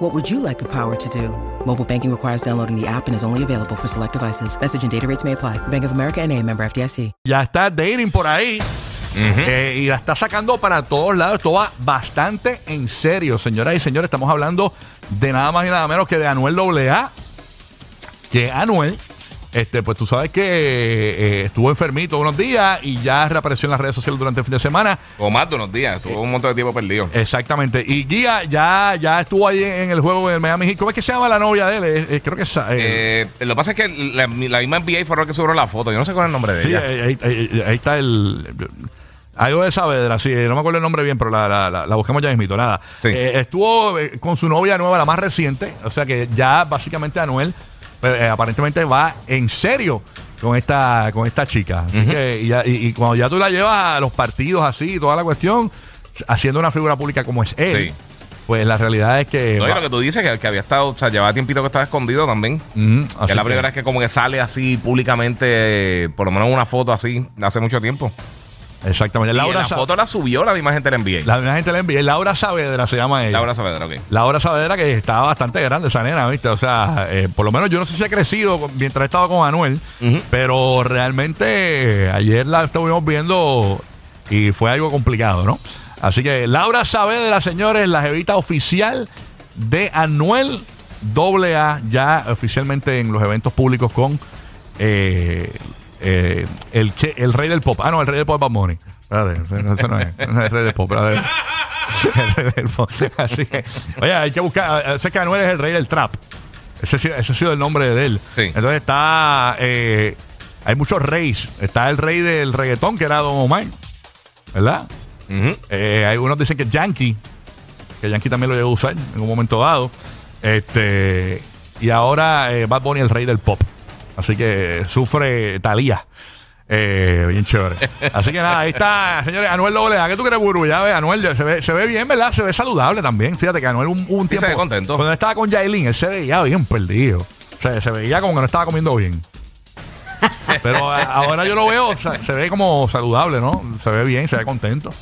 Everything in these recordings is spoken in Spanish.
What would you like the power to do? Mobile banking requires downloading the app and is only available for select devices. Message and data rates may apply. Bank of America and a member FDIC. Ya está dating por ahí. eh, y la está sacando para todos lados. Esto va bastante en serio, señoras y señores. Estamos hablando de nada más y nada menos que de Anuel AA. Que Anuel, este, pues tú sabes que eh, estuvo enfermito unos días y ya reapareció en las redes sociales durante el fin de semana. O más de unos días, estuvo un montón de tiempo perdido. Exactamente. Y Guía ya, ya estuvo ahí en el juego del Miami Heat. ¿Cómo es que se llama la novia de él? Eh, eh, creo que es. eh, Eh, lo que pasa es que la, la misma NBA fue la que subió la foto. Yo no sé cuál es el nombre de Sí, ella. ahí, ahí- ahí- ahí está el. Algo de Saavedra, sí, no me acuerdo el nombre bien, pero la, la, la- la buscamos ya mismito, nada. Sí. Eh, estuvo eh, con su novia nueva, la más reciente, o sea que ya básicamente Anuel eh, aparentemente va en serio con esta con esta chica. Así que, y, ya- y- y cuando ya tú la llevas a los partidos así, toda la cuestión, haciendo una figura pública como es él, Sí. pues la realidad es que... No, y va- lo que tú dices, que, que había estado, o sea, llevaba tiempito que estaba escondido también. Que así es la que- primera vez que como que sale así públicamente, eh, por lo menos una foto así, hace mucho tiempo. Exactamente. y Laura, la Sa- foto la subió la misma gente la NBA. la, la gente le envía. Laura Saavedra se llama ella. Laura Saavedra, ok. Laura Saavedra, que estaba bastante grande esa nena, ¿viste? O sea, eh, por lo menos yo no sé si ha crecido mientras he estado con Anuel, Ujú. pero realmente eh, ayer la estuvimos viendo y fue algo complicado, ¿no? Así que Laura Saavedra, señores, la jevita oficial de Anuel AA, ya oficialmente en los eventos públicos con eh, eh, el, que- el rey del pop. Ah, no, el rey del pop es Bad Bunny. Espérate, ese no es, no es el rey del pop. espérate. El rey del pop. Así que, oye, hay que buscar. Sé que Anuel es el rey del trap. Ese, ha sido- ese ha sido el nombre de él. Sí. Entonces está. eh, hay muchos reyes. Está el rey del reggaetón, que era Don Omar. ¿Verdad? Ujú. Eh, algunos dicen que Yankee, que Yankee también lo llegó a usar en un momento dado. Este, y ahora Bad Bunny, el rey del pop. Así que sufre Talía. Eh, bien chévere. Así que nada, ahí está, señores. Anuel AA. ¿Qué tú crees, Buru? Ya ve, Anuel se ve, se ve bien, ¿verdad? Se ve saludable también. Fíjate que Anuel un, un tiempo. se ve contento. Cuando estaba con Yailin, él se veía bien perdido. O sea, se veía como que no estaba comiendo bien. Pero a- ahora yo lo veo, o sea, se ve como saludable, ¿no? Se ve bien, se ve contento.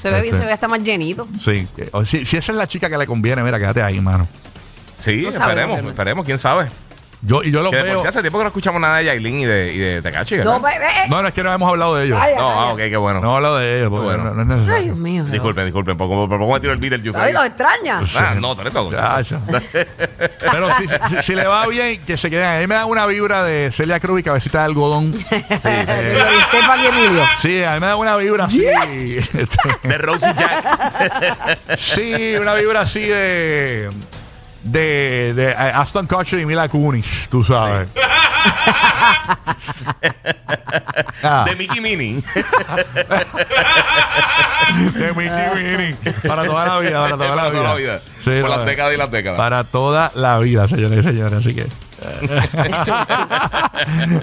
Se ve bien, Este. se ve hasta más llenito. Sí, si, si esa es la chica que le conviene, mira, quédate ahí, mano. Sí, No esperemos, esperemos, quién sabe. Yo, y yo lo Que de por veo. sí hace tiempo que no escuchamos nada de Yailin y de, y de Tekashi, ¿verdad? No, ve, ve, eh. No, no es que no hemos hablado de ellos. No, ah, ok, qué bueno. No hemos hablado de ellos, porque Bueno. no, no es necesario. Ay, Dios mío. Disculpen, disculpen, por por- por poco me tiro el Beetlejuice Ay, ahí. lo extraña. Ah, no, te todo. Ya, ya. Pero si, si- si le va bien, que se queden. A mí me da una vibra de Celia Cruz y cabecita de algodón. Sí, Estefan y Emilio. Sí, a mí me da una vibra así. este, De Rosie Jack. sí, una vibra así de. De, de eh, Aston Kutcher y Mila Kunis, tú sabes. Ah, de Mickey Mini. de Mickey Minnie. Para toda la vida, para toda la Para vida. toda la vida. Sí, Por las décadas y las décadas. Para toda la vida, señores y señores. Así que.